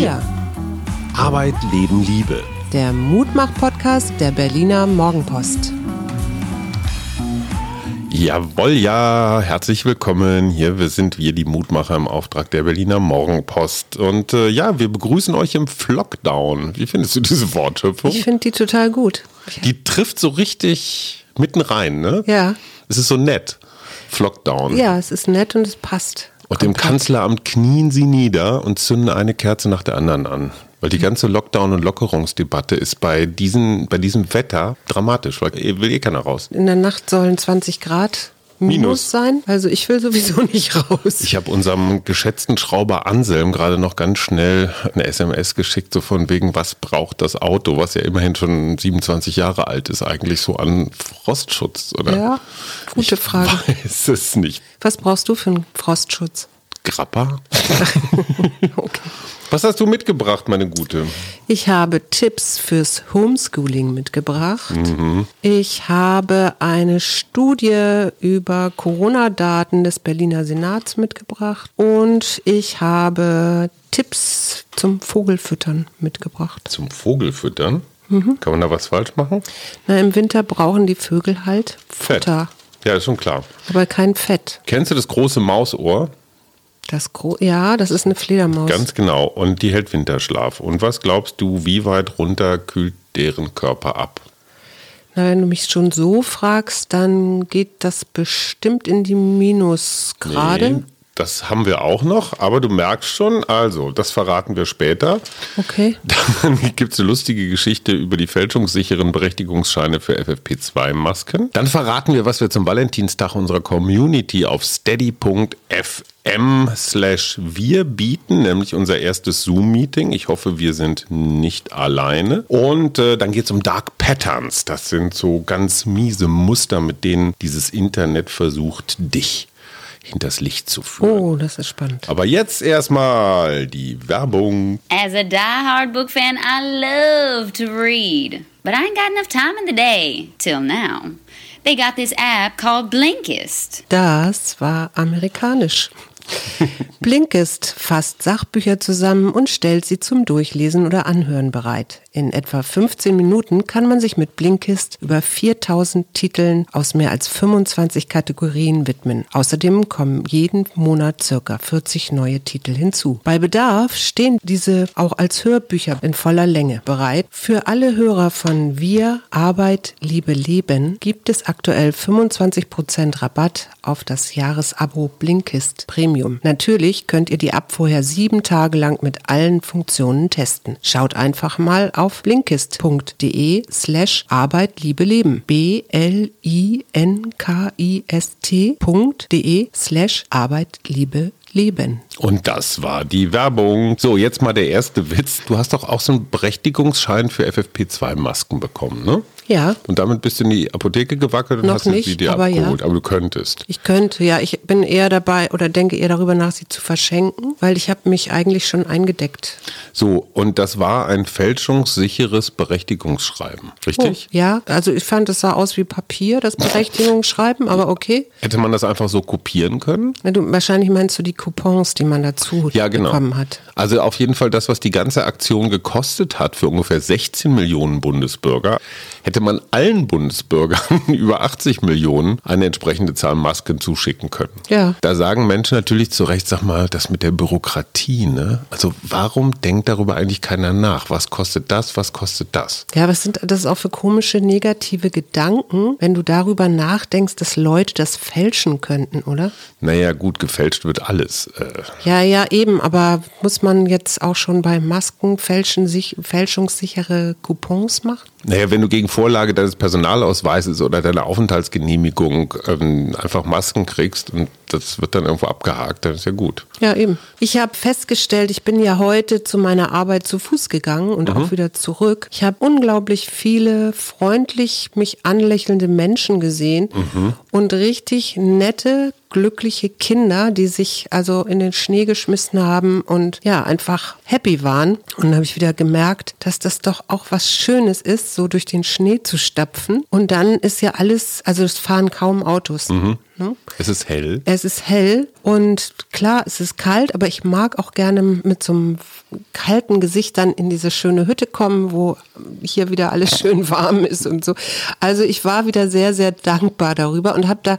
Wir. Arbeit, Leben, Liebe. Der Mutmach-Podcast der Berliner Morgenpost. Jawohl, ja, herzlich willkommen. Hier wir sind wir, die Mutmacher im Auftrag der Berliner Morgenpost. Und äh, ja, wir begrüßen euch im Flockdown. Wie findest du diese Wortschöpfung? Ich finde die total gut. Die trifft so richtig mitten rein, ne? Ja. Es ist so nett. Flockdown. Ja, es ist nett und es passt. Und im Kanzleramt knien sie nieder und zünden eine Kerze nach der anderen an. Weil die ganze Lockdown- und Lockerungsdebatte ist bei, diesen, bei diesem Wetter dramatisch, weil eh- will eh keiner raus. In der Nacht sollen 20 Grad minus, Minus. sein. Also ich will sowieso nicht raus. Ich habe unserem geschätzten Schrauber Anselm gerade noch ganz schnell eine SMS geschickt, so von wegen, was braucht das Auto, was ja immerhin schon 27 Jahre alt ist, eigentlich so an Frostschutz, oder? ja, gute Frage. Ich weiß es nicht. Was brauchst du für einen Frostschutz? Grappa? Okay. Was hast du mitgebracht, meine Gute? Ich habe Tipps fürs Homeschooling mitgebracht. Mhm. Ich habe eine Studie über Corona-Daten des Berliner Senats mitgebracht. Und ich habe Tipps zum Vogelfüttern mitgebracht. Zum Vogelfüttern? Mhm. Kann man da was falsch machen? Na, im Winter brauchen die Vögel halt Fett. Futter, Ja, ist schon klar. aber kein Fett. Kennst du das große Mausohr? Das Gro ja, das ist eine Fledermaus. Ganz genau. Und die hält Winterschlaf. Und was glaubst du, wie weit runter kühlt deren Körper ab? Na, wenn du mich schon so fragst, dann geht das bestimmt in die Minusgrade. Nee, das haben wir auch noch, aber du merkst schon, also, das verraten wir später. Okay. Dann gibt es eine lustige Geschichte über die fälschungssicheren Berechtigungsscheine für FFP2-Masken. Dann verraten wir, was wir zum Valentinstag unserer Community auf steady.fm slash wir bieten, nämlich unser erstes Zoom-Meeting. Ich hoffe, wir sind nicht alleine. Und äh, dann geht es um Dark Patterns. Das sind so ganz miese Muster, mit denen dieses Internet versucht, dich hinters Licht zu führen. Oh, das ist spannend. Aber jetzt erstmal die Werbung. As a die-hard book fan, I love to read, but I ain't got enough time in the day till now. They got this app called Blinkist. Das war amerikanisch. Blinkist fasst Sachbücher zusammen und stellt sie zum Durchlesen oder Anhören bereit. In etwa 15 Minuten kann man sich mit Blinkist über 4000 Titeln aus mehr als 25 Kategorien widmen. Außerdem kommen jeden Monat circa 40 neue Titel hinzu. Bei Bedarf stehen diese auch als Hörbücher in voller Länge bereit. Für alle Hörer von Wir, Arbeit, Liebe, Leben gibt es aktuell 25% Rabatt auf das Jahresabo Blinkist Premium. Natürlich könnt ihr die App vorher sieben Tage lang mit allen Funktionen testen. Schaut einfach mal auf blinkist.de slash Arbeit, Liebe, Leben. B-L-I-N-K-I-S-T.de slash Arbeit, Liebe, Leben. Und das war die Werbung. So, jetzt mal der erste Witz. Du hast doch auch so einen Berechtigungsschein für FFP2-Masken bekommen, ne? Ja, Und damit bist du in die Apotheke gewackelt und Noch hast nicht, sie dir aber ja. abgeholt. Aber du könntest. Ich könnte, ja, ich bin eher dabei oder denke eher darüber nach, sie zu verschenken, weil ich habe mich eigentlich schon eingedeckt. So, und das war ein fälschungssicheres Berechtigungsschreiben, richtig? Oh, ja, also ich fand, es sah aus wie Papier, das Berechtigungsschreiben, aber okay. Hätte man das einfach so kopieren können? Na, du, wahrscheinlich meinst du die Coupons, die man dazu Ja, genau. bekommen hat. Also auf jeden Fall das, was die ganze Aktion gekostet hat für ungefähr 16 Millionen Bundesbürger, hätte man allen Bundesbürgern über 80 Millionen eine entsprechende Zahl Masken zuschicken können. Ja. Da sagen Menschen natürlich zu Recht, sag mal, das mit der Bürokratie, ne? Also warum denkt darüber eigentlich keiner nach? Was kostet das? Was kostet das? Ja, was sind das auch für komische negative Gedanken, wenn du darüber nachdenkst, dass Leute das fälschen könnten, oder? Naja, gut, gefälscht wird alles. Äh, Ja, ja, eben, aber muss man jetzt auch schon bei Masken fälschen, sich, fälschungssichere Coupons machen? Naja, wenn du gegen Vorlage deines Personalausweises oder deiner Aufenthaltsgenehmigung ähm, einfach Masken kriegst und das wird dann irgendwo abgehakt, dann ist ja gut. Ja, eben. Ich habe festgestellt, ich bin ja heute zu meiner Arbeit zu Fuß gegangen und auch wieder zurück. Ich habe unglaublich viele freundlich mich anlächelnde Menschen gesehen und richtig nette, glückliche Kinder, die sich also in den Schnee geschmissen haben und ja, einfach happy waren. Und dann habe ich wieder gemerkt, dass das doch auch was Schönes ist, so durch den Schnee zu stapfen. Und dann ist ja alles, also es fahren kaum Autos. Mhm. Ne? Es ist hell. Es ist hell und klar, es ist kalt, aber ich mag auch gerne mit so einem kalten Gesicht dann in diese schöne Hütte kommen, wo hier wieder alles schön warm ist und so. Also ich war wieder sehr, sehr dankbar darüber und habe da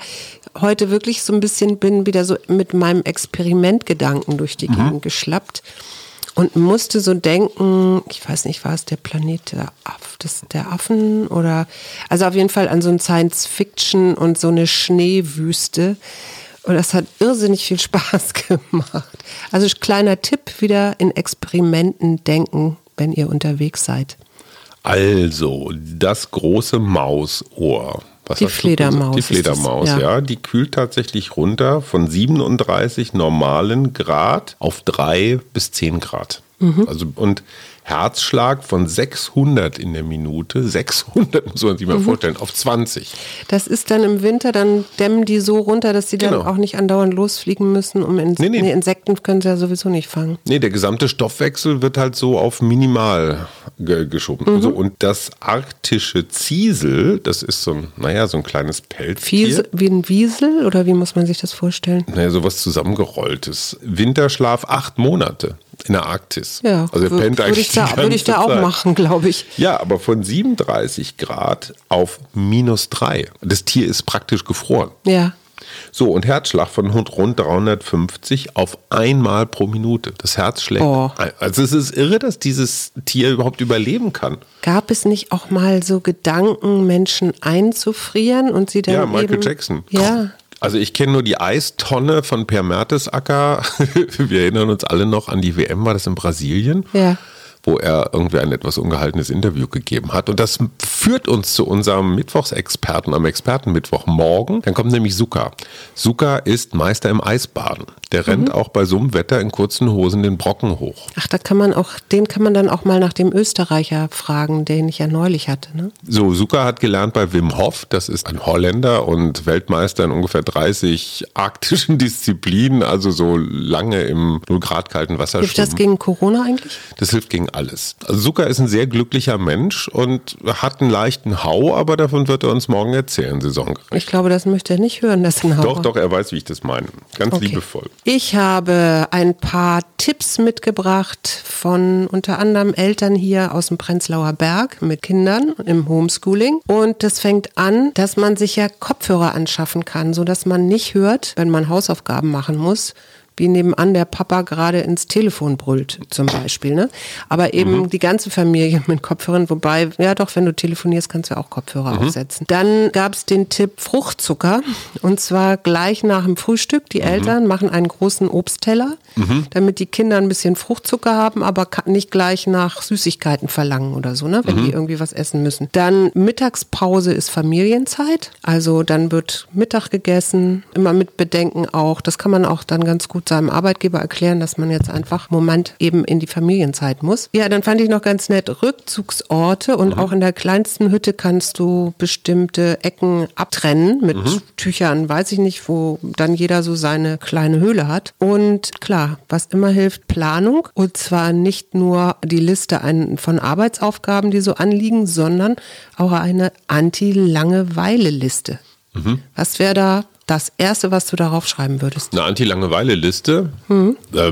heute wirklich so ein bisschen, bin wieder so mit meinem Experimentgedanken durch die mhm. Gegend geschlappt und musste so denken, ich weiß nicht, war es der Planet der, Aff, des, der Affen oder, also auf jeden Fall an so ein Science Fiction und so eine Schneewüste. Und das hat irrsinnig viel Spaß gemacht. Also kleiner Tipp, wieder in Experimenten denken, wenn ihr unterwegs seid. Also, das große Mausohr. Was die Fledermaus. Die Fledermaus, das, ja. ja. Die kühlt tatsächlich runter von 37 normalen Grad auf 3 bis 10 Grad. Mhm. Also, und Herzschlag von 600 in der Minute, 600 muss man sich mal mhm. vorstellen, auf 20. Das ist dann im Winter, dann dämmen die so runter, dass sie dann genau. auch nicht andauernd losfliegen müssen. Um Ins nee, nee. Nee, Insekten können sie ja sowieso nicht fangen. Nee, der gesamte Stoffwechsel wird halt so auf minimal ge geschoben. Mhm. So, und das arktische Ziesel, das ist so ein, naja, so ein kleines Pelztier. Fies, wie ein Wiesel oder wie muss man sich das vorstellen? Naja, sowas zusammengerolltes. Winterschlaf acht Monate in der Arktis. Ja, also er pennt eigentlich ich da, würde ich da auch Zeit. machen, glaube ich. Ja, aber von 37 Grad auf minus 3. Das Tier ist praktisch gefroren. Ja. So, und Herzschlag von rund 350 auf einmal pro Minute. Das Herz schlägt. Oh. Also es ist irre, dass dieses Tier überhaupt überleben kann. Gab es nicht auch mal so Gedanken, Menschen einzufrieren und sie dann Ja, Michael eben, Jackson. Ja. Also ich kenne nur die Eistonne von Per Mertesacker. Wir erinnern uns alle noch an die WM, war das in Brasilien? Ja wo er irgendwie ein etwas ungehaltenes Interview gegeben hat. Und das führt uns zu unserem Mittwochsexperten am Expertenmittwoch morgen. Dann kommt nämlich Suka. Suka ist Meister im Eisbaden. Der rennt mhm. auch bei so einem Wetter in kurzen Hosen den Brocken hoch. Ach, da kann man auch, den kann man dann auch mal nach dem Österreicher fragen, den ich ja neulich hatte. Ne? So, Suka hat gelernt bei Wim Hof. Das ist ein Holländer und Weltmeister in ungefähr 30 arktischen Disziplinen, also so lange im 0 Grad kalten Wasser. Hilft das gegen Corona eigentlich? Das hilft gegen alles. Also Zucker ist ein sehr glücklicher Mensch und hat einen leichten Hau, aber davon wird er uns morgen erzählen, saisongerecht. Ich glaube, das möchte er nicht hören, das ein Hau. Doch, doch, er weiß, wie ich das meine. Ganz okay. liebevoll. Ich habe ein paar Tipps mitgebracht von unter anderem Eltern hier aus dem Prenzlauer Berg mit Kindern im Homeschooling. Und das fängt an, dass man sich ja Kopfhörer anschaffen kann, sodass man nicht hört, wenn man Hausaufgaben machen muss, wie nebenan der Papa gerade ins Telefon brüllt, zum Beispiel. Ne? Aber eben mhm. die ganze Familie mit Kopfhörern, wobei, ja doch, wenn du telefonierst, kannst du auch Kopfhörer mhm. aufsetzen. Dann gab es den Tipp Fruchtzucker und zwar gleich nach dem Frühstück. Die mhm. Eltern machen einen großen Obstteller, mhm. damit die Kinder ein bisschen Fruchtzucker haben, aber nicht gleich nach Süßigkeiten verlangen oder so, ne? wenn die mhm. irgendwie was essen müssen. Dann Mittagspause ist Familienzeit, also dann wird Mittag gegessen, immer mit Bedenken auch. Das kann man auch dann ganz gut seinem Arbeitgeber erklären, dass man jetzt einfach im Moment eben in die Familienzeit muss. Ja, dann fand ich noch ganz nett Rückzugsorte und mhm. auch in der kleinsten Hütte kannst du bestimmte Ecken abtrennen mit mhm. Tüchern, weiß ich nicht, wo dann jeder so seine kleine Höhle hat. Und klar, was immer hilft, Planung und zwar nicht nur die Liste von Arbeitsaufgaben, die so anliegen, sondern auch eine Anti-Langeweile-Liste. Mhm. Was wäre da das Erste, was du darauf schreiben würdest? Eine Anti-Langeweile-Liste? Mhm. Äh,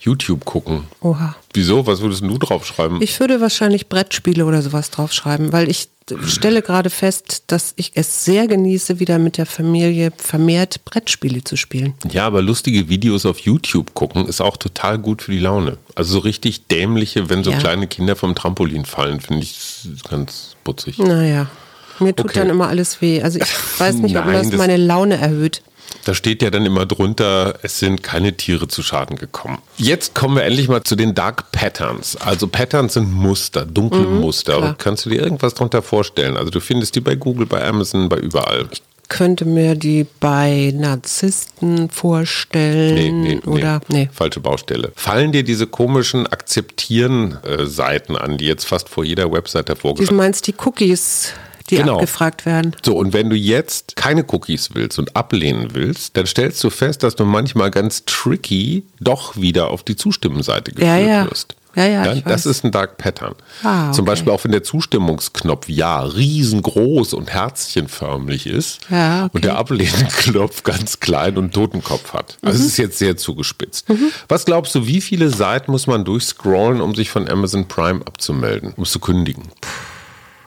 YouTube gucken. Oha. Wieso? Was würdest du draufschreiben? Ich würde wahrscheinlich Brettspiele oder sowas draufschreiben, weil ich stelle gerade fest, dass ich es sehr genieße, wieder mit der Familie vermehrt Brettspiele zu spielen. Ja, aber lustige Videos auf YouTube gucken ist auch total gut für die Laune. Also so richtig dämliche, wenn so ja. kleine Kinder vom Trampolin fallen, finde ich ganz putzig. Naja. Mir tut okay. dann immer alles weh. Also ich weiß nicht, Nein, ob das, das meine Laune erhöht. Da steht ja dann immer drunter, es sind keine Tiere zu Schaden gekommen. Jetzt kommen wir endlich mal zu den Dark Patterns. Also Patterns sind Muster, dunkle mhm, Muster. Klar. Kannst du dir irgendwas darunter vorstellen? Also du findest die bei Google, bei Amazon, bei überall. Ich könnte mir die bei Narzissten vorstellen. Nee, nee, oder nee. nee. Falsche Baustelle. Fallen dir diese komischen Akzeptieren-Seiten an, die jetzt fast vor jeder Website hervorgestellt werden? Du meinst die Cookies? Die Genau. abgefragt werden. So, und wenn du jetzt keine Cookies willst und ablehnen willst, dann stellst du fest, dass du manchmal ganz tricky doch wieder auf die Zustimmenseite geführt Ja, ja. wirst. Ja, ja, ich das weiß. ist ein Dark Pattern. Ah, Zum okay. Beispiel auch wenn der Zustimmungsknopf Ja riesengroß und herzchenförmig ist Ja, okay. und der Ablehneknopf ganz klein und Totenkopf hat. Also Mhm. es ist jetzt sehr zugespitzt. Was glaubst du, wie viele Seiten muss man durchscrollen, um sich von Amazon Prime abzumelden, um es zu kündigen?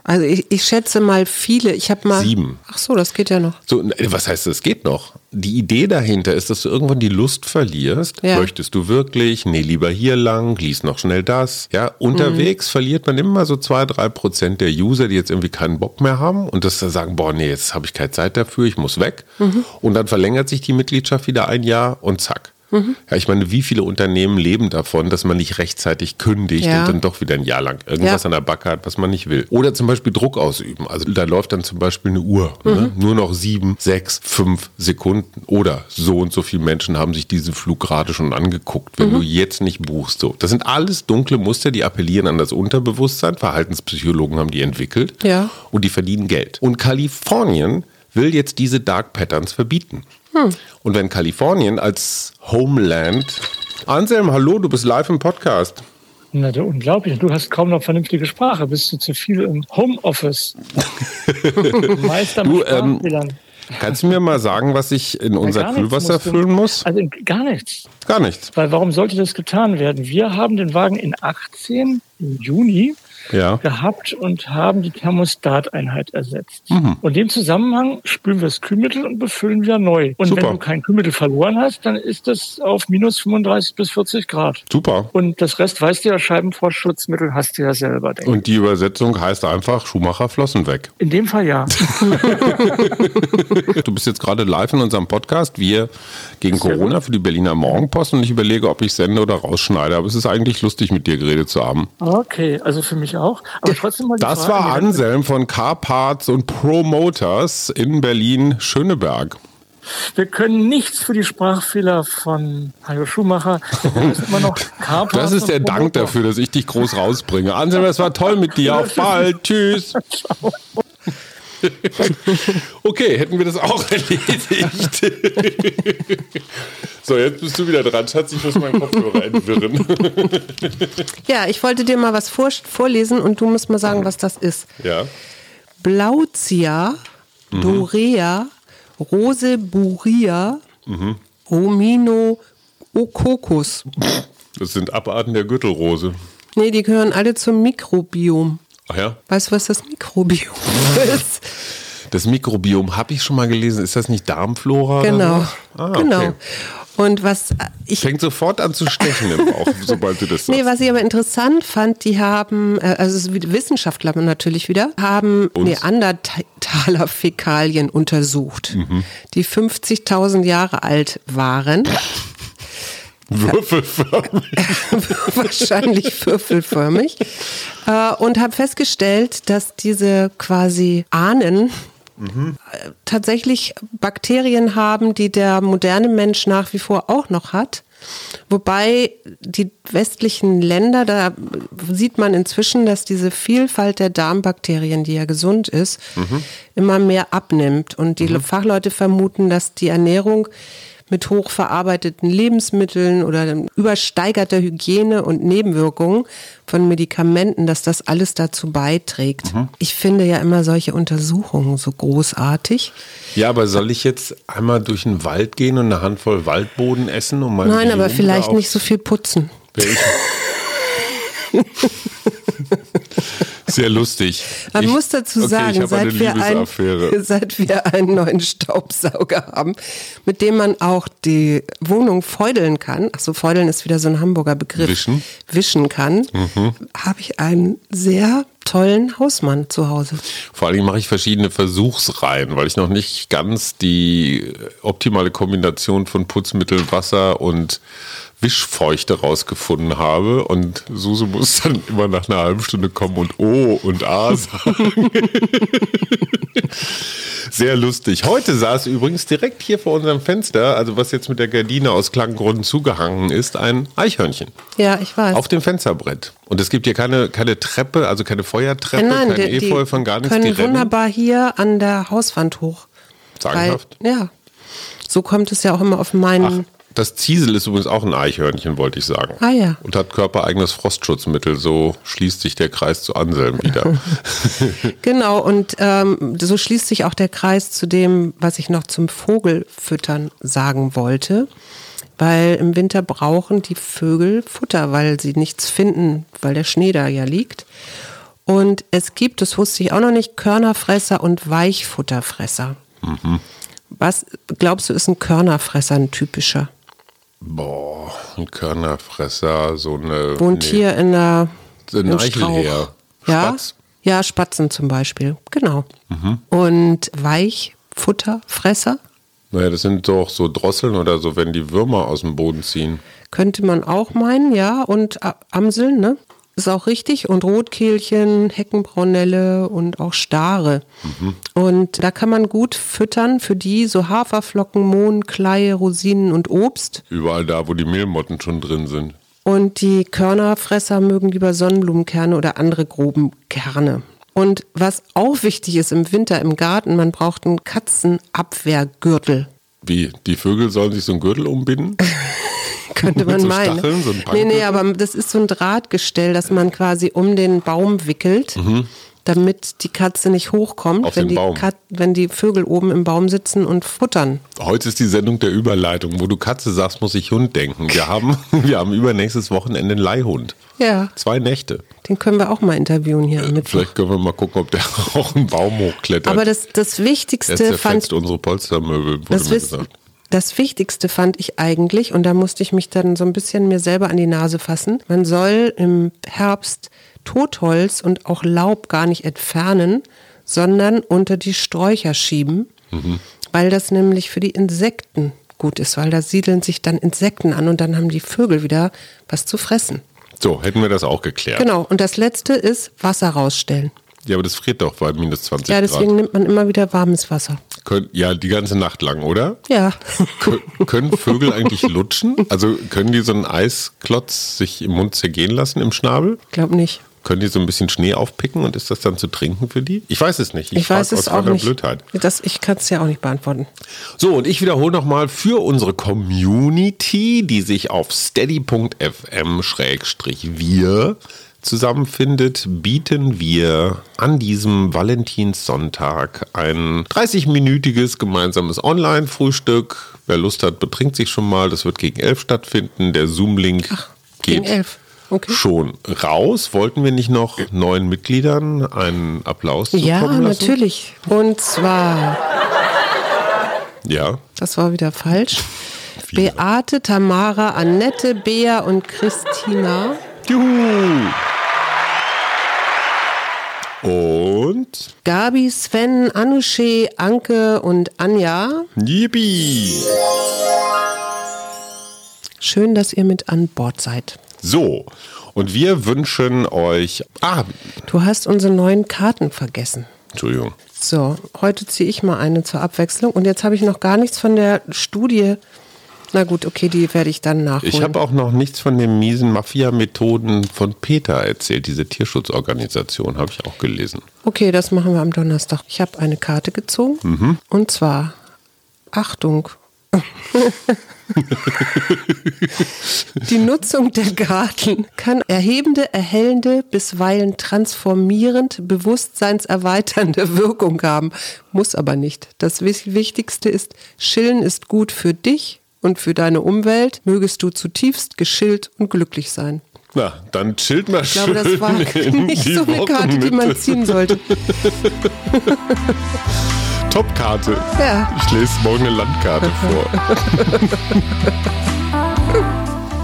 Also ich, ich schätze mal viele. Ich habe mal. Sieben. Ach so, das geht ja noch. So, äh, was heißt, es geht noch? Die Idee dahinter ist, dass du irgendwann die Lust verlierst. Ja. Möchtest du wirklich? Nee, lieber hier lang, lies noch schnell das. Ja, unterwegs verliert man immer so zwei, drei Prozent der User, die jetzt irgendwie keinen Bock mehr haben und das sagen, boah, nee, jetzt habe ich keine Zeit dafür, ich muss weg. Und dann verlängert sich die Mitgliedschaft wieder ein Jahr und zack. Ja, ich meine, wie viele Unternehmen leben davon, dass man nicht rechtzeitig kündigt Ja. und dann doch wieder ein Jahr lang irgendwas Ja. an der Backe hat, was man nicht will. Oder zum Beispiel Druck ausüben. Also da läuft dann zum Beispiel eine Uhr. Ne? Nur noch sieben, sechs, fünf Sekunden. Oder so und so viele Menschen haben sich diesen Flug gerade schon angeguckt, wenn du jetzt nicht buchst. So, das sind alles dunkle Muster, die appellieren an das Unterbewusstsein. Verhaltenspsychologen haben die entwickelt. Ja. Und die verdienen Geld. Und Kalifornien will jetzt diese Dark Patterns verbieten. Und wenn Kalifornien als Homeland. Anselm, hallo, du bist live im Podcast. Na, du, unglaublich. Du hast kaum noch vernünftige Sprache. Bist du zu viel im Homeoffice? Meister Du, ähm. Kannst du mir mal sagen, was ich in unser Kühlwasser füllen muss? Also gar nichts. Gar nichts. Weil warum sollte das getan werden? Wir haben den Wagen in 18 im Juni Ja. gehabt und haben die Thermostateinheit ersetzt. Mhm. Und in dem Zusammenhang spülen wir das Kühlmittel und befüllen wieder neu. Und Super. wenn du kein Kühlmittel verloren hast, dann ist das auf minus 35 bis 40 Grad. Super. Und das Rest weißt du ja, Scheibenvorschutzmittel hast du ja selber, denke ich. Und die Übersetzung heißt einfach Schumacher Flossen weg. In dem Fall ja. Du bist jetzt gerade live in unserem Podcast. Wir gegen Corona für die Berliner Morgenpost und ich überlege, ob ich sende oder rausschneide. Aber es ist eigentlich lustig, mit dir geredet zu haben. Okay, also für mich auch. Aber trotzdem mal die Das Frage, war Anselm von Car Parts und Promoters in Berlin-Schöneberg. Wir können nichts für die Sprachfehler von Hajo Schumacher. Carpark Das ist der Dank dafür, dass ich dich groß rausbringe. Anselm, es war toll mit dir. Auf bald. Tschüss. Okay, hätten wir das auch erledigt. So, jetzt bist du wieder dran. Schatz, ich muss meinen Kopfhörer entwirren. Ja, ich wollte dir mal was vor, vorlesen und du musst mal sagen, was das ist. Ja. Blauzia, Mhm. Dorea, Roseburia, Mhm. Romino Okokos. Das sind Abarten der Gürtelrose. Nee, die gehören alle zum Mikrobiom. Ach ja? Weißt du, was das Mikrobiom ist? Das Mikrobiom habe ich schon mal gelesen. Ist das nicht Darmflora? Genau. Ah, genau. okay. Und was ich Fängt sofort an zu stechen im Bauch, sobald du das sagst. Nee, was ich aber interessant fand, die haben, äh, also Wissenschaftler natürlich wieder, haben Uns? Neandertaler-Fäkalien untersucht, Mhm. die 50.000 Jahre alt waren. Würfelförmig. wahrscheinlich würfelförmig, äh, und habe festgestellt, dass diese quasi Ahnen äh, tatsächlich Bakterien haben, die der moderne Mensch nach wie vor auch noch hat. Wobei die westlichen Länder, da sieht man inzwischen, dass diese Vielfalt der Darmbakterien, die ja gesund ist, immer mehr abnimmt. Und die Fachleute vermuten, dass die Ernährung mit hochverarbeiteten Lebensmitteln oder übersteigerter Hygiene und Nebenwirkungen von Medikamenten, dass das alles dazu beiträgt. Ich finde ja immer solche Untersuchungen so großartig. Ja, aber soll ich jetzt einmal durch den Wald gehen und eine Handvoll Waldboden essen? Um Nein, aber Biom vielleicht nicht so viel putzen. Sehr lustig. Man Ich- muss dazu sagen, seit, wir ein, seit wir einen neuen Staubsauger haben, mit dem man auch die Wohnung feudeln kann, ach so, feudeln ist wieder so ein Hamburger Begriff, Wischen. Mhm. wischen kann, habe ich einen sehr tollen Hausmann zu Hause. Vor allem mache ich verschiedene Versuchsreihen, weil ich noch nicht ganz die optimale Kombination von Putzmittel, Wasser und Wischfeuchte rausgefunden habe und Suse muss dann immer nach einer halben Stunde kommen und Oh und A sagen. Sehr lustig. Heute saß übrigens direkt hier vor unserem Fenster, also was jetzt mit der Gardine aus Klanggründen zugehangen ist, ein Eichhörnchen. Ja, ich weiß. Auf dem Fensterbrett. Und es gibt hier keine, keine Treppe, also keine Feuertreppe, Nein, kein die, Efeu die von gar nichts. können die rennen. wunderbar hier an der Hauswand hoch. Sagenhaft. Weil, ja, so kommt es ja auch immer auf meinen. Das Ziesel ist übrigens auch ein Eichhörnchen, wollte ich sagen. Ah ja. Und hat körpereigenes Frostschutzmittel. So schließt sich der Kreis zu Anselm wieder. Genau, und ähm, so schließt sich auch der Kreis zu dem, was ich noch zum Vogelfüttern sagen wollte. Weil im Winter brauchen die Vögel Futter, weil sie nichts finden, weil der Schnee da ja liegt. Und es gibt, das wusste ich auch noch nicht, Körnerfresser und Weichfutterfresser. Was glaubst du, ist ein Körnerfresser ein typischer? Boah, ein Körnerfresser, so eine. Wohnt nee, hier in der Strauch. Eichelherr. Ja? Spatz? ja, Spatzen zum Beispiel, genau. Mhm. Und Weichfutterfresser Naja, das sind doch so Drosseln oder so, wenn die Würmer aus dem Boden ziehen. könnte man auch meinen, ja. Und Amseln, ne? Ist auch richtig. Und Rotkehlchen, Heckenbraunelle und auch Stare. Mhm. Und da kann man gut füttern für die so Haferflocken, Mohn, Kleie, Rosinen und Obst. Überall da, wo die Mehlmotten schon drin sind. Und die Körnerfresser mögen lieber Sonnenblumenkerne oder andere groben Kerne. Und was auch wichtig ist im Winter im Garten, man braucht einen Katzenabwehrgürtel. Wie? Die Vögel sollen sich so einen Gürtel umbinden? Könnte man so meinen. Stacheln, so ein nee, nee, aber das ist so ein Drahtgestell, das man quasi um den Baum wickelt, damit die Katze nicht hochkommt, Mhm. Auf wenn die. Kat wenn die Vögel oben im Baum sitzen und futtern. Heute ist die Sendung der Überleitung. Wo du Katze sagst, muss ich Hund denken. Wir haben, wir haben übernächstes Wochenende einen Leihhund. Ja, Zwei Nächte. den können wir auch mal interviewen hier am Mittwoch. Vielleicht können wir mal gucken, ob der auch einen Baum hochklettert. Aber das, das er Wichtigste fand zerfetzt unsere Polstermöbel, wurde Das, mir gesagt. Das Wichtigste fand ich eigentlich, und da musste ich mich dann so ein bisschen mir selber an die Nase fassen, man soll im Herbst Totholz und auch Laub gar nicht entfernen, sondern unter die Sträucher schieben, Mhm. weil das nämlich für die Insekten gut ist, weil da siedeln sich dann Insekten an und dann haben die Vögel wieder was zu fressen. So, hätten wir das auch geklärt. Genau, und das letzte ist Wasser rausstellen. Ja, aber das friert doch bei minus 20 Ja, deswegen Grad. nimmt man immer wieder warmes Wasser. Könnt, ja, die ganze Nacht lang, oder? Ja. Kö- können Vögel eigentlich lutschen? Also können die so einen Eisklotz sich im Mund zergehen lassen im Schnabel? Glaub nicht. Können die so ein bisschen Schnee aufpicken und ist das dann zu trinken für die? Ich weiß es nicht. Ich, frag weiß es auch nicht. Blödheit. Das, ich kann es ja auch nicht beantworten. So, und ich wiederhole nochmal für unsere Community, die sich auf steady.fm-wir zusammenfindet, bieten wir an diesem Valentinssonntag ein 30-minütiges gemeinsames Online-Frühstück. Wer Lust hat, betrinkt sich schon mal. Das wird gegen elf stattfinden. Der Zoom-Link geht. Okay. schon raus. Wollten wir nicht noch neuen Mitgliedern einen Applaus Ja, zukommen lassen? natürlich. Und zwar, Ja. das war wieder falsch. Beate, Tamara, Annette, Bea und Christina. Juhu! Und Gabi, Sven, Anusche, Anke und Anja. Yippie! Schön, dass ihr mit an Bord seid. So, und wir wünschen euch. Ah, Du hast unsere neuen Karten vergessen. Entschuldigung. So, heute ziehe ich mal eine zur Abwechslung. Und jetzt habe ich noch gar nichts von der Studie. Na gut, okay, die werde ich dann nachholen. Ich habe auch noch nichts von den miesen Mafia-Methoden von Peter erzählt. Diese Tierschutzorganisation habe ich auch gelesen. Okay, das machen wir am Donnerstag. Ich habe eine Karte gezogen. Mhm. Und zwar, Achtung. Die Nutzung der Garten kann erhebende, erhellende, bisweilen transformierend, bewusstseinserweiternde Wirkung haben, muss aber nicht. Das Wichtigste ist, Chillen ist gut für dich und für deine Umwelt. Mögest du zutiefst geschillt und glücklich sein. Na, dann chillt mal Ich glaube, das war nicht so eine Karte, die man ziehen sollte. Top-Karte. Ja. Ich lese morgen eine Landkarte vor.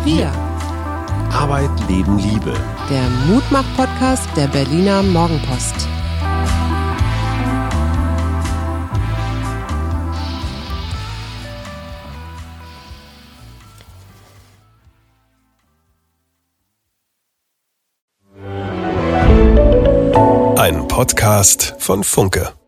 Wir. Arbeit, Leben, Liebe. Der Mutmach-Podcast der Berliner Morgenpost. Podcast von Funke.